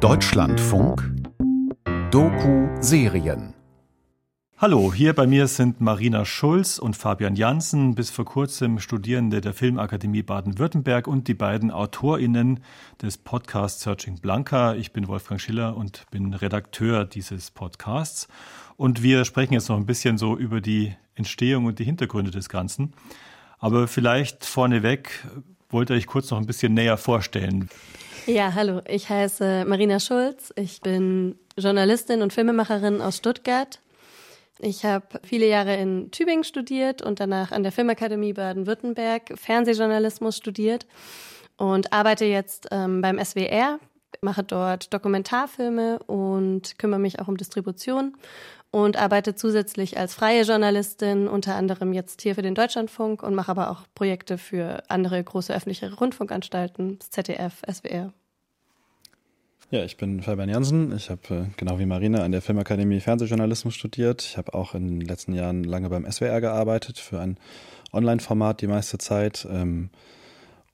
Deutschlandfunk Doku-Serien Hallo, hier bei mir sind Marina Schulz und Fabian Janssen, bis vor kurzem Studierende der Filmakademie Baden-Württemberg und die beiden AutorInnen des Podcasts Searching Blanca. Ich bin Wolfgang Schiller und bin Redakteur dieses Podcasts. Und wir sprechen jetzt noch ein bisschen so über die Entstehung und die Hintergründe des Ganzen. Aber vielleicht vorneweg wollt ihr euch kurz noch ein bisschen näher vorstellen. Ja, hallo, ich heiße Marina Schulz. Ich bin Journalistin und Filmemacherin aus Stuttgart. Ich habe viele Jahre in Tübingen studiert und danach an der Filmakademie Baden-Württemberg Fernsehjournalismus studiert und arbeite jetzt ähm, beim SWR, mache dort Dokumentarfilme und kümmere mich auch um Distribution und arbeite zusätzlich als freie Journalistin, unter anderem jetzt hier für den Deutschlandfunk und mache aber auch Projekte für andere große öffentliche Rundfunkanstalten, ZDF, SWR ja, ich bin Fabian Jansen. Ich habe äh, genau wie Marina an der Filmakademie Fernsehjournalismus studiert. Ich habe auch in den letzten Jahren lange beim SWR gearbeitet für ein Online-Format die meiste Zeit. Ähm,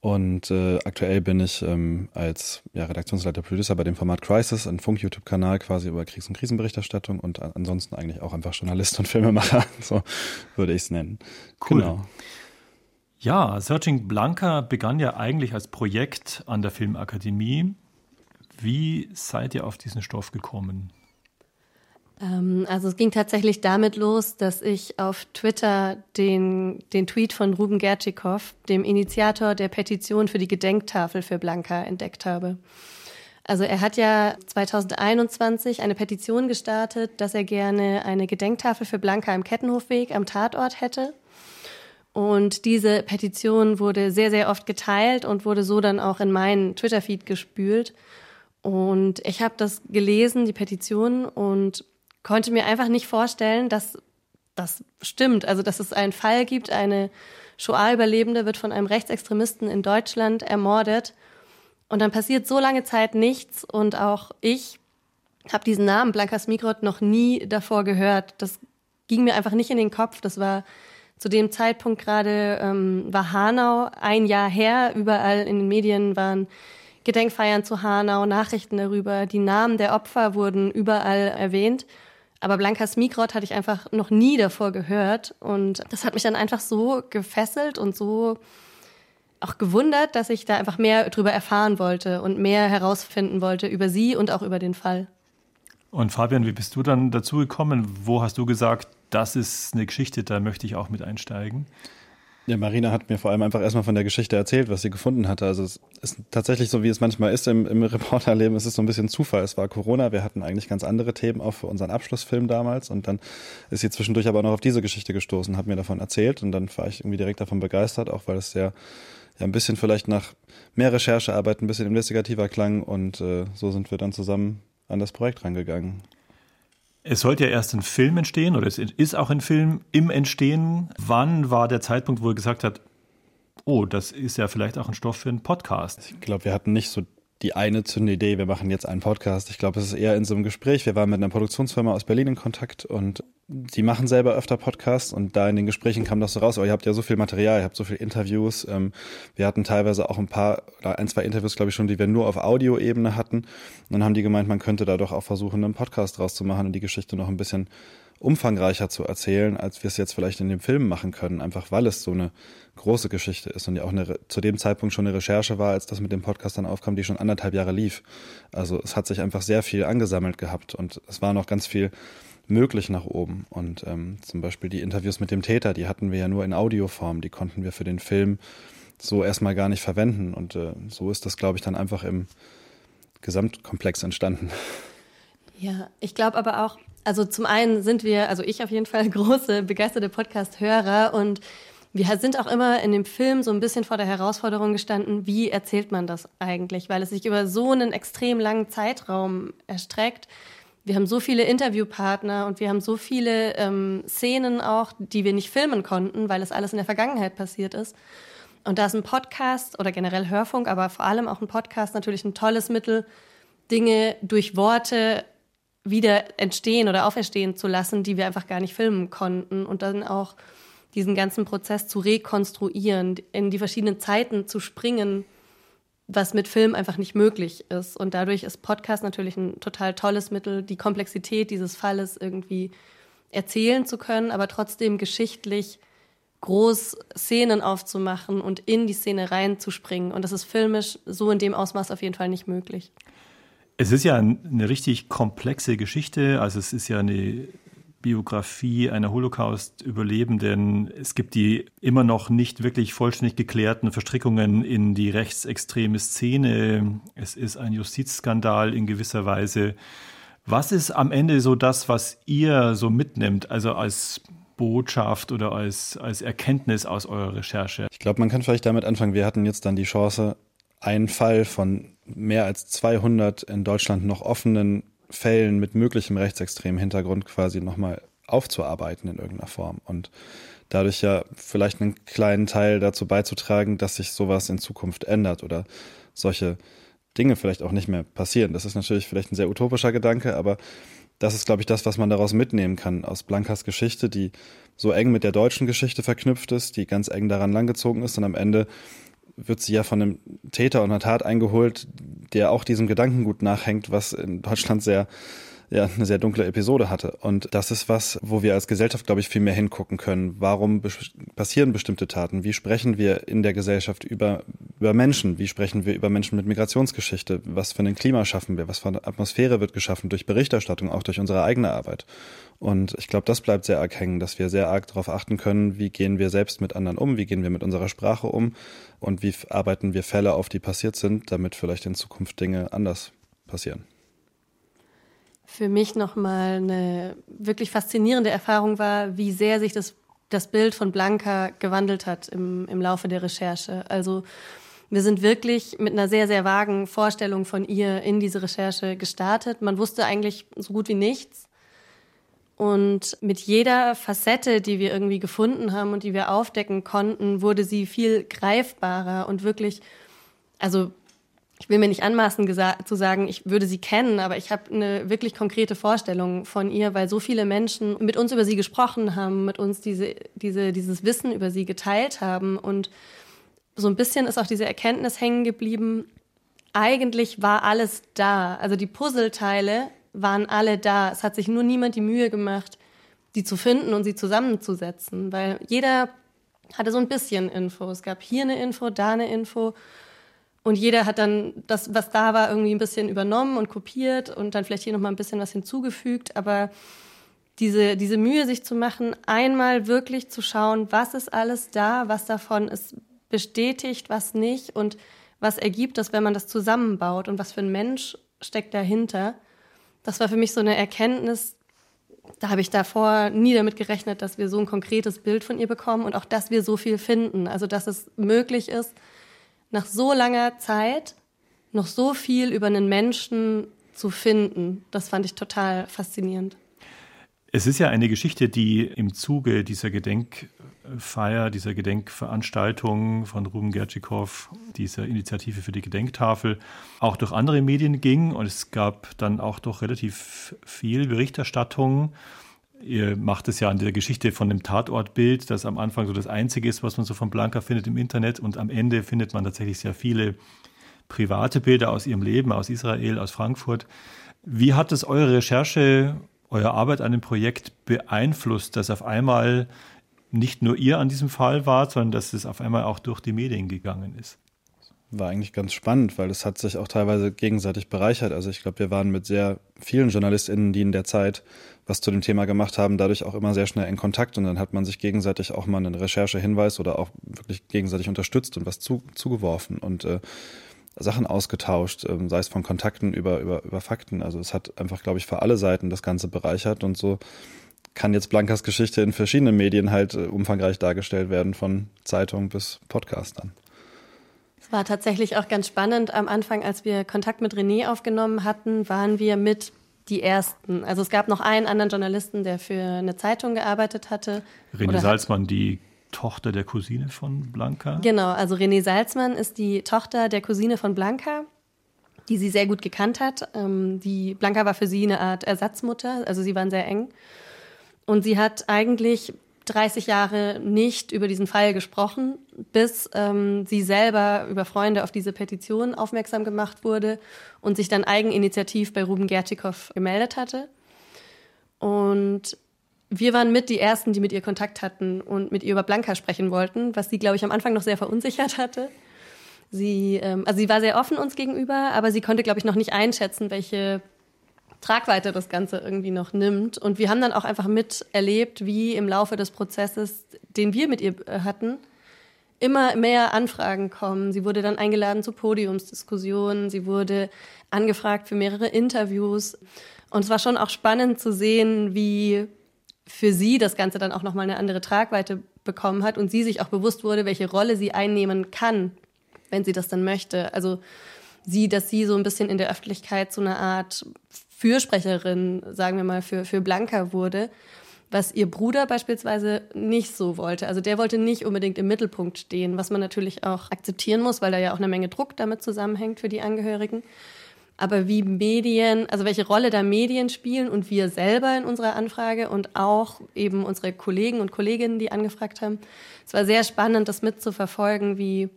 und äh, aktuell bin ich ähm, als ja, Redaktionsleiter Producer bei dem Format Crisis, ein Funk-YouTube-Kanal quasi über Kriegs- und Krisenberichterstattung und ansonsten eigentlich auch einfach Journalist und Filmemacher, so würde ich es nennen. Cool. Genau. Ja, Searching Blanca begann ja eigentlich als Projekt an der Filmakademie. Wie seid ihr auf diesen Stoff gekommen? Ähm, also es ging tatsächlich damit los, dass ich auf Twitter den, den Tweet von Ruben Gertschikow, dem Initiator der Petition für die Gedenktafel für Blanca, entdeckt habe. Also er hat ja 2021 eine Petition gestartet, dass er gerne eine Gedenktafel für Blanca im Kettenhofweg am Tatort hätte. Und diese Petition wurde sehr, sehr oft geteilt und wurde so dann auch in meinen Twitter-Feed gespült. Und ich habe das gelesen, die Petition, und konnte mir einfach nicht vorstellen, dass das stimmt. Also, dass es einen Fall gibt, eine Shoah-Überlebende wird von einem Rechtsextremisten in Deutschland ermordet. Und dann passiert so lange Zeit nichts. Und auch ich habe diesen Namen Blanka Smigrod noch nie davor gehört. Das ging mir einfach nicht in den Kopf. Das war zu dem Zeitpunkt gerade, ähm, war Hanau ein Jahr her. Überall in den Medien waren Gedenkfeiern zu Hanau, Nachrichten darüber, die Namen der Opfer wurden überall erwähnt. Aber Blanka Smigrod hatte ich einfach noch nie davor gehört. Und das hat mich dann einfach so gefesselt und so auch gewundert, dass ich da einfach mehr drüber erfahren wollte und mehr herausfinden wollte über sie und auch über den Fall. Und Fabian, wie bist du dann dazu gekommen? Wo hast du gesagt, das ist eine Geschichte, da möchte ich auch mit einsteigen? Ja, Marina hat mir vor allem einfach erstmal von der Geschichte erzählt, was sie gefunden hatte. Also es ist tatsächlich so, wie es manchmal ist im, im Reporterleben, es ist so ein bisschen Zufall. Es war Corona, wir hatten eigentlich ganz andere Themen auch für unseren Abschlussfilm damals und dann ist sie zwischendurch aber noch auf diese Geschichte gestoßen, hat mir davon erzählt und dann war ich irgendwie direkt davon begeistert, auch weil es sehr ja ein bisschen vielleicht nach mehr Recherchearbeit, ein bisschen investigativer klang und äh, so sind wir dann zusammen an das Projekt rangegangen. Es sollte ja erst ein Film entstehen oder es ist auch ein Film im Entstehen. Wann war der Zeitpunkt, wo er gesagt hat, oh, das ist ja vielleicht auch ein Stoff für einen Podcast? Ich glaube, wir hatten nicht so die eine zündende Idee, wir machen jetzt einen Podcast. Ich glaube, es ist eher in so einem Gespräch. Wir waren mit einer Produktionsfirma aus Berlin in Kontakt und die machen selber öfter Podcasts und da in den Gesprächen kam das so raus, oh, ihr habt ja so viel Material, ihr habt so viele Interviews. Ähm, wir hatten teilweise auch ein paar, oder ein, zwei Interviews, glaube ich, schon, die wir nur auf Audioebene hatten. Und dann haben die gemeint, man könnte da doch auch versuchen, einen Podcast draus zu machen und die Geschichte noch ein bisschen umfangreicher zu erzählen, als wir es jetzt vielleicht in dem Film machen können, einfach weil es so eine große Geschichte ist und ja auch eine, zu dem Zeitpunkt schon eine Recherche war, als das mit dem Podcast dann aufkam, die schon anderthalb Jahre lief. Also es hat sich einfach sehr viel angesammelt gehabt und es war noch ganz viel möglich nach oben. Und ähm, zum Beispiel die Interviews mit dem Täter, die hatten wir ja nur in Audioform, die konnten wir für den Film so erstmal gar nicht verwenden. Und äh, so ist das, glaube ich, dann einfach im Gesamtkomplex entstanden. Ja, ich glaube aber auch, also zum einen sind wir, also ich auf jeden Fall große, begeisterte Podcast-Hörer und wir sind auch immer in dem Film so ein bisschen vor der Herausforderung gestanden, wie erzählt man das eigentlich, weil es sich über so einen extrem langen Zeitraum erstreckt. Wir haben so viele Interviewpartner und wir haben so viele ähm, Szenen auch, die wir nicht filmen konnten, weil es alles in der Vergangenheit passiert ist. Und da ist ein Podcast oder generell Hörfunk, aber vor allem auch ein Podcast natürlich ein tolles Mittel, Dinge durch Worte wieder entstehen oder auferstehen zu lassen, die wir einfach gar nicht filmen konnten und dann auch diesen ganzen Prozess zu rekonstruieren, in die verschiedenen Zeiten zu springen, was mit Film einfach nicht möglich ist. Und dadurch ist Podcast natürlich ein total tolles Mittel, die Komplexität dieses Falles irgendwie erzählen zu können, aber trotzdem geschichtlich groß Szenen aufzumachen und in die Szene reinzuspringen. Und das ist filmisch so in dem Ausmaß auf jeden Fall nicht möglich. Es ist ja eine richtig komplexe Geschichte. Also es ist ja eine Biografie einer Holocaust-Überlebenden. Es gibt die immer noch nicht wirklich vollständig geklärten Verstrickungen in die rechtsextreme Szene. Es ist ein Justizskandal in gewisser Weise. Was ist am Ende so das, was ihr so mitnimmt, also als Botschaft oder als, als Erkenntnis aus eurer Recherche? Ich glaube, man kann vielleicht damit anfangen. Wir hatten jetzt dann die Chance, einen Fall von mehr als 200 in Deutschland noch offenen Fällen mit möglichem rechtsextremen Hintergrund quasi nochmal aufzuarbeiten in irgendeiner Form und dadurch ja vielleicht einen kleinen Teil dazu beizutragen, dass sich sowas in Zukunft ändert oder solche Dinge vielleicht auch nicht mehr passieren. Das ist natürlich vielleicht ein sehr utopischer Gedanke, aber das ist, glaube ich, das, was man daraus mitnehmen kann aus Blankas Geschichte, die so eng mit der deutschen Geschichte verknüpft ist, die ganz eng daran langgezogen ist und am Ende wird sie ja von einem Täter und einer Tat eingeholt, der auch diesem Gedankengut nachhängt, was in Deutschland sehr ja, eine sehr dunkle Episode hatte. Und das ist was, wo wir als Gesellschaft, glaube ich, viel mehr hingucken können. Warum passieren bestimmte Taten? Wie sprechen wir in der Gesellschaft über, über Menschen? Wie sprechen wir über Menschen mit Migrationsgeschichte? Was für ein Klima schaffen wir? Was für eine Atmosphäre wird geschaffen durch Berichterstattung, auch durch unsere eigene Arbeit? Und ich glaube, das bleibt sehr arg hängen, dass wir sehr arg darauf achten können, wie gehen wir selbst mit anderen um, wie gehen wir mit unserer Sprache um und wie arbeiten wir Fälle auf, die passiert sind, damit vielleicht in Zukunft Dinge anders passieren für mich nochmal eine wirklich faszinierende Erfahrung war, wie sehr sich das, das Bild von Blanca gewandelt hat im, im Laufe der Recherche. Also wir sind wirklich mit einer sehr, sehr vagen Vorstellung von ihr in diese Recherche gestartet. Man wusste eigentlich so gut wie nichts. Und mit jeder Facette, die wir irgendwie gefunden haben und die wir aufdecken konnten, wurde sie viel greifbarer und wirklich, also ich will mir nicht anmaßen zu sagen, ich würde sie kennen, aber ich habe eine wirklich konkrete Vorstellung von ihr, weil so viele Menschen mit uns über sie gesprochen haben, mit uns diese, diese, dieses Wissen über sie geteilt haben. Und so ein bisschen ist auch diese Erkenntnis hängen geblieben, eigentlich war alles da. Also die Puzzleteile waren alle da. Es hat sich nur niemand die Mühe gemacht, die zu finden und sie zusammenzusetzen, weil jeder hatte so ein bisschen Info. Es gab hier eine Info, da eine Info. Und jeder hat dann das, was da war, irgendwie ein bisschen übernommen und kopiert und dann vielleicht hier nochmal ein bisschen was hinzugefügt. Aber diese, diese Mühe, sich zu machen, einmal wirklich zu schauen, was ist alles da, was davon ist bestätigt, was nicht und was ergibt das, wenn man das zusammenbaut und was für ein Mensch steckt dahinter. Das war für mich so eine Erkenntnis, da habe ich davor nie damit gerechnet, dass wir so ein konkretes Bild von ihr bekommen und auch, dass wir so viel finden. Also, dass es möglich ist, nach so langer Zeit noch so viel über einen Menschen zu finden. Das fand ich total faszinierend. Es ist ja eine Geschichte, die im Zuge dieser Gedenkfeier, dieser Gedenkveranstaltung von Ruben Gertschikow, dieser Initiative für die Gedenktafel, auch durch andere Medien ging. Und es gab dann auch doch relativ viel Berichterstattung Ihr macht es ja an der Geschichte von dem Tatortbild, das am Anfang so das Einzige ist, was man so von Blanca findet im Internet. Und am Ende findet man tatsächlich sehr viele private Bilder aus ihrem Leben, aus Israel, aus Frankfurt. Wie hat es eure Recherche, eure Arbeit an dem Projekt beeinflusst, dass auf einmal nicht nur ihr an diesem Fall wart, sondern dass es auf einmal auch durch die Medien gegangen ist? war eigentlich ganz spannend, weil es hat sich auch teilweise gegenseitig bereichert. Also ich glaube, wir waren mit sehr vielen JournalistInnen, die in der Zeit was zu dem Thema gemacht haben, dadurch auch immer sehr schnell in Kontakt und dann hat man sich gegenseitig auch mal einen Recherchehinweis oder auch wirklich gegenseitig unterstützt und was zu, zugeworfen und äh, Sachen ausgetauscht, äh, sei es von Kontakten über, über, über Fakten. Also es hat einfach, glaube ich, für alle Seiten das Ganze bereichert und so kann jetzt Blankas Geschichte in verschiedenen Medien halt äh, umfangreich dargestellt werden, von Zeitung bis Podcast dann war tatsächlich auch ganz spannend. Am Anfang, als wir Kontakt mit René aufgenommen hatten, waren wir mit die Ersten. Also es gab noch einen anderen Journalisten, der für eine Zeitung gearbeitet hatte. René Salzmann, die Tochter der Cousine von Blanca? Genau, also René Salzmann ist die Tochter der Cousine von Blanca, die sie sehr gut gekannt hat. Ähm, die Blanca war für sie eine Art Ersatzmutter, also sie waren sehr eng. Und sie hat eigentlich 30 Jahre nicht über diesen Fall gesprochen, bis ähm, sie selber über Freunde auf diese Petition aufmerksam gemacht wurde und sich dann eigeninitiativ bei Ruben Gertikow gemeldet hatte. Und wir waren mit die Ersten, die mit ihr Kontakt hatten und mit ihr über Blanca sprechen wollten, was sie, glaube ich, am Anfang noch sehr verunsichert hatte. Sie, ähm, also sie war sehr offen uns gegenüber, aber sie konnte, glaube ich, noch nicht einschätzen, welche Tragweite das Ganze irgendwie noch nimmt. Und wir haben dann auch einfach miterlebt, wie im Laufe des Prozesses, den wir mit ihr äh, hatten, immer mehr Anfragen kommen. Sie wurde dann eingeladen zu Podiumsdiskussionen, sie wurde angefragt für mehrere Interviews. Und es war schon auch spannend zu sehen, wie für sie das Ganze dann auch nochmal eine andere Tragweite bekommen hat und sie sich auch bewusst wurde, welche Rolle sie einnehmen kann, wenn sie das dann möchte. Also sie, dass sie so ein bisschen in der Öffentlichkeit so eine Art Fürsprecherin, sagen wir mal, für, für Blanca wurde, was ihr Bruder beispielsweise nicht so wollte. Also der wollte nicht unbedingt im Mittelpunkt stehen, was man natürlich auch akzeptieren muss, weil da ja auch eine Menge Druck damit zusammenhängt für die Angehörigen. Aber wie Medien, also welche Rolle da Medien spielen und wir selber in unserer Anfrage und auch eben unsere Kollegen und Kolleginnen, die angefragt haben. Es war sehr spannend, das mitzuverfolgen, wie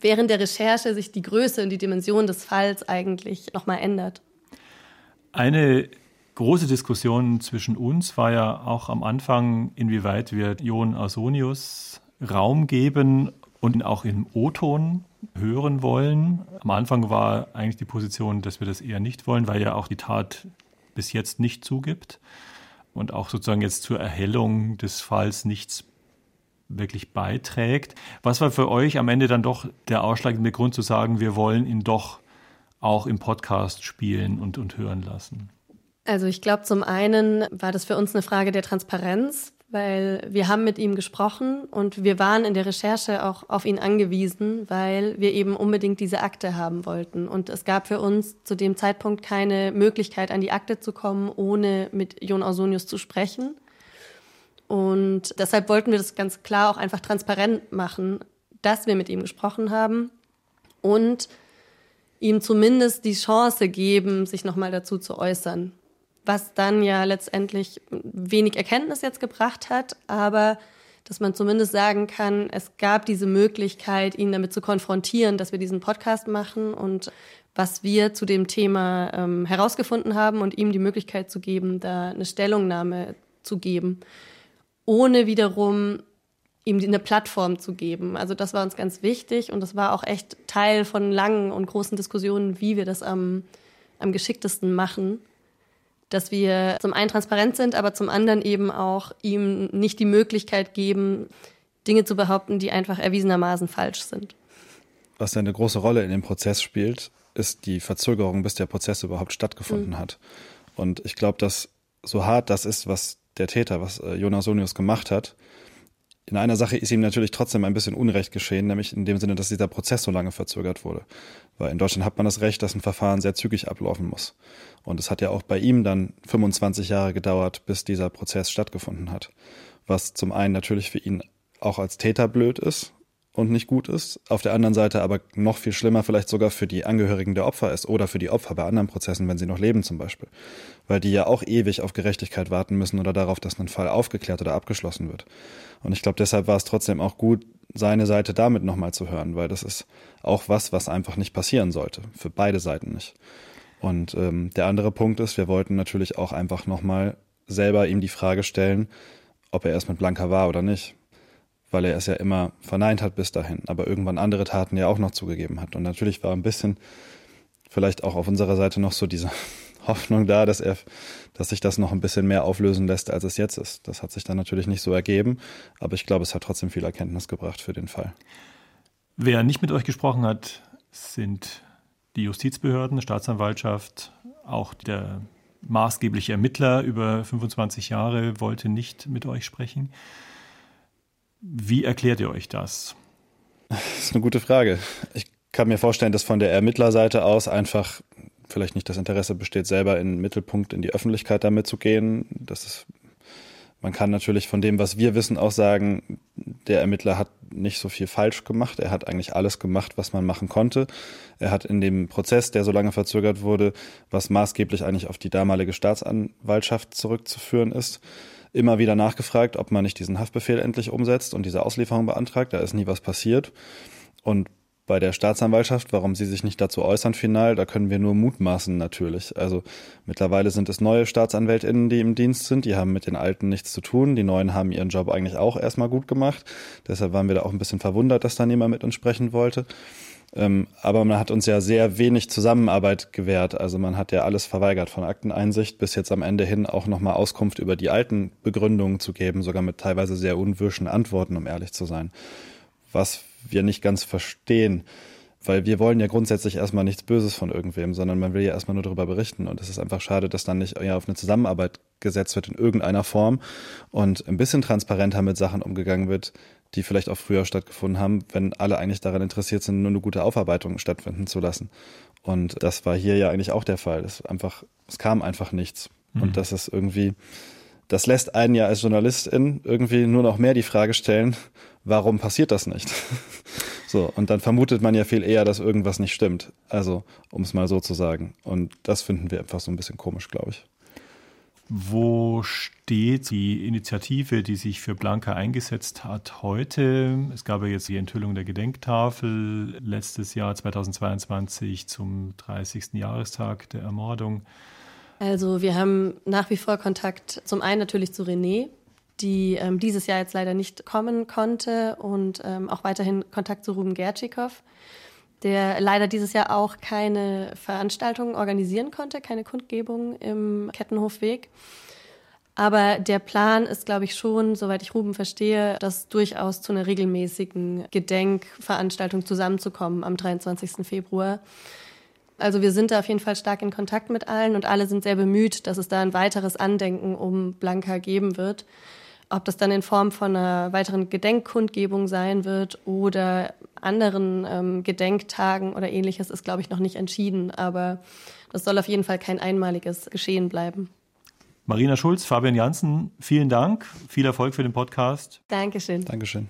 während der Recherche sich die Größe und die Dimension des Falls eigentlich nochmal ändert. Eine große Diskussion zwischen uns war ja auch am Anfang, inwieweit wir Jon Ausonius Raum geben und ihn auch im O-Ton hören wollen. Am Anfang war eigentlich die Position, dass wir das eher nicht wollen, weil ja auch die Tat bis jetzt nicht zugibt und auch sozusagen jetzt zur Erhellung des Falls nichts wirklich beiträgt. Was war für euch am Ende dann doch der ausschlaggebende Grund zu sagen, wir wollen ihn doch auch im Podcast spielen und, und hören lassen? Also ich glaube, zum einen war das für uns eine Frage der Transparenz, weil wir haben mit ihm gesprochen und wir waren in der Recherche auch auf ihn angewiesen, weil wir eben unbedingt diese Akte haben wollten. Und es gab für uns zu dem Zeitpunkt keine Möglichkeit, an die Akte zu kommen, ohne mit Jon Ausonius zu sprechen. Und deshalb wollten wir das ganz klar auch einfach transparent machen, dass wir mit ihm gesprochen haben und ihm zumindest die Chance geben, sich nochmal dazu zu äußern. Was dann ja letztendlich wenig Erkenntnis jetzt gebracht hat, aber dass man zumindest sagen kann, es gab diese Möglichkeit, ihn damit zu konfrontieren, dass wir diesen Podcast machen und was wir zu dem Thema ähm, herausgefunden haben und ihm die Möglichkeit zu geben, da eine Stellungnahme zu geben, ohne wiederum ihm eine Plattform zu geben. Also das war uns ganz wichtig und das war auch echt Teil von langen und großen Diskussionen, wie wir das am, am geschicktesten machen. Dass wir zum einen transparent sind, aber zum anderen eben auch ihm nicht die Möglichkeit geben, Dinge zu behaupten, die einfach erwiesenermaßen falsch sind. Was eine große Rolle in dem Prozess spielt, ist die Verzögerung, bis der Prozess überhaupt stattgefunden mhm. hat. Und ich glaube, dass so hart das ist, was der Täter, was äh, Jonas Sonius gemacht hat, in einer Sache ist ihm natürlich trotzdem ein bisschen Unrecht geschehen, nämlich in dem Sinne, dass dieser Prozess so lange verzögert wurde. Weil in Deutschland hat man das Recht, dass ein Verfahren sehr zügig ablaufen muss. Und es hat ja auch bei ihm dann 25 Jahre gedauert, bis dieser Prozess stattgefunden hat. Was zum einen natürlich für ihn auch als Täter blöd ist, und nicht gut ist. Auf der anderen Seite aber noch viel schlimmer vielleicht sogar für die Angehörigen der Opfer ist oder für die Opfer bei anderen Prozessen, wenn sie noch leben zum Beispiel. Weil die ja auch ewig auf Gerechtigkeit warten müssen oder darauf, dass ein Fall aufgeklärt oder abgeschlossen wird. Und ich glaube, deshalb war es trotzdem auch gut, seine Seite damit nochmal zu hören, weil das ist auch was, was einfach nicht passieren sollte. Für beide Seiten nicht. Und ähm, der andere Punkt ist, wir wollten natürlich auch einfach nochmal selber ihm die Frage stellen, ob er erst mit Blanca war oder nicht weil er es ja immer verneint hat bis dahin, aber irgendwann andere Taten ja auch noch zugegeben hat. Und natürlich war ein bisschen vielleicht auch auf unserer Seite noch so diese Hoffnung da, dass er, dass sich das noch ein bisschen mehr auflösen lässt, als es jetzt ist. Das hat sich dann natürlich nicht so ergeben, aber ich glaube, es hat trotzdem viel Erkenntnis gebracht für den Fall. Wer nicht mit euch gesprochen hat, sind die Justizbehörden, Staatsanwaltschaft, auch der maßgebliche Ermittler über 25 Jahre wollte nicht mit euch sprechen. Wie erklärt ihr euch das? Das ist eine gute Frage. Ich kann mir vorstellen, dass von der Ermittlerseite aus einfach vielleicht nicht das Interesse besteht, selber in den Mittelpunkt in die Öffentlichkeit damit zu gehen. Das ist, man kann natürlich von dem, was wir wissen, auch sagen, der Ermittler hat nicht so viel falsch gemacht. Er hat eigentlich alles gemacht, was man machen konnte. Er hat in dem Prozess, der so lange verzögert wurde, was maßgeblich eigentlich auf die damalige Staatsanwaltschaft zurückzuführen ist, immer wieder nachgefragt, ob man nicht diesen Haftbefehl endlich umsetzt und diese Auslieferung beantragt. Da ist nie was passiert. Und bei der Staatsanwaltschaft, warum sie sich nicht dazu äußern final, da können wir nur mutmaßen natürlich. Also mittlerweile sind es neue Staatsanwältinnen, die im Dienst sind, die haben mit den alten nichts zu tun. Die neuen haben ihren Job eigentlich auch erstmal gut gemacht. Deshalb waren wir da auch ein bisschen verwundert, dass da niemand mit uns sprechen wollte. Ähm, aber man hat uns ja sehr wenig Zusammenarbeit gewährt. Also man hat ja alles verweigert, von Akteneinsicht bis jetzt am Ende hin auch nochmal Auskunft über die alten Begründungen zu geben, sogar mit teilweise sehr unwirschen Antworten, um ehrlich zu sein. Was wir nicht ganz verstehen. Weil wir wollen ja grundsätzlich erstmal nichts Böses von irgendwem, sondern man will ja erstmal nur darüber berichten. Und es ist einfach schade, dass dann nicht ja, auf eine Zusammenarbeit gesetzt wird in irgendeiner Form und ein bisschen transparenter mit Sachen umgegangen wird, die vielleicht auch früher stattgefunden haben, wenn alle eigentlich daran interessiert sind, nur eine gute Aufarbeitung stattfinden zu lassen. Und das war hier ja eigentlich auch der Fall. Es einfach, es kam einfach nichts. Mhm. Und das ist irgendwie, das lässt einen ja als Journalistin irgendwie nur noch mehr die Frage stellen, warum passiert das nicht? so, und dann vermutet man ja viel eher, dass irgendwas nicht stimmt. Also, um es mal so zu sagen. Und das finden wir einfach so ein bisschen komisch, glaube ich. Wo steht die Initiative, die sich für Blanca eingesetzt hat heute? Es gab ja jetzt die Enthüllung der Gedenktafel letztes Jahr 2022 zum 30. Jahrestag der Ermordung. Also wir haben nach wie vor Kontakt zum einen natürlich zu René, die ähm, dieses Jahr jetzt leider nicht kommen konnte und ähm, auch weiterhin Kontakt zu Ruben Gertschikow, der leider dieses Jahr auch keine Veranstaltungen organisieren konnte, keine Kundgebung im Kettenhofweg. Aber der Plan ist, glaube ich, schon, soweit ich Ruben verstehe, das durchaus zu einer regelmäßigen Gedenkveranstaltung zusammenzukommen am 23. Februar. Also wir sind da auf jeden Fall stark in Kontakt mit allen und alle sind sehr bemüht, dass es da ein weiteres Andenken um Blanca geben wird. Ob das dann in Form von einer weiteren Gedenkkundgebung sein wird oder anderen ähm, Gedenktagen oder ähnliches, ist, glaube ich, noch nicht entschieden. Aber das soll auf jeden Fall kein einmaliges Geschehen bleiben. Marina Schulz, Fabian Janssen, vielen Dank. Viel Erfolg für den Podcast. Dankeschön. Dankeschön.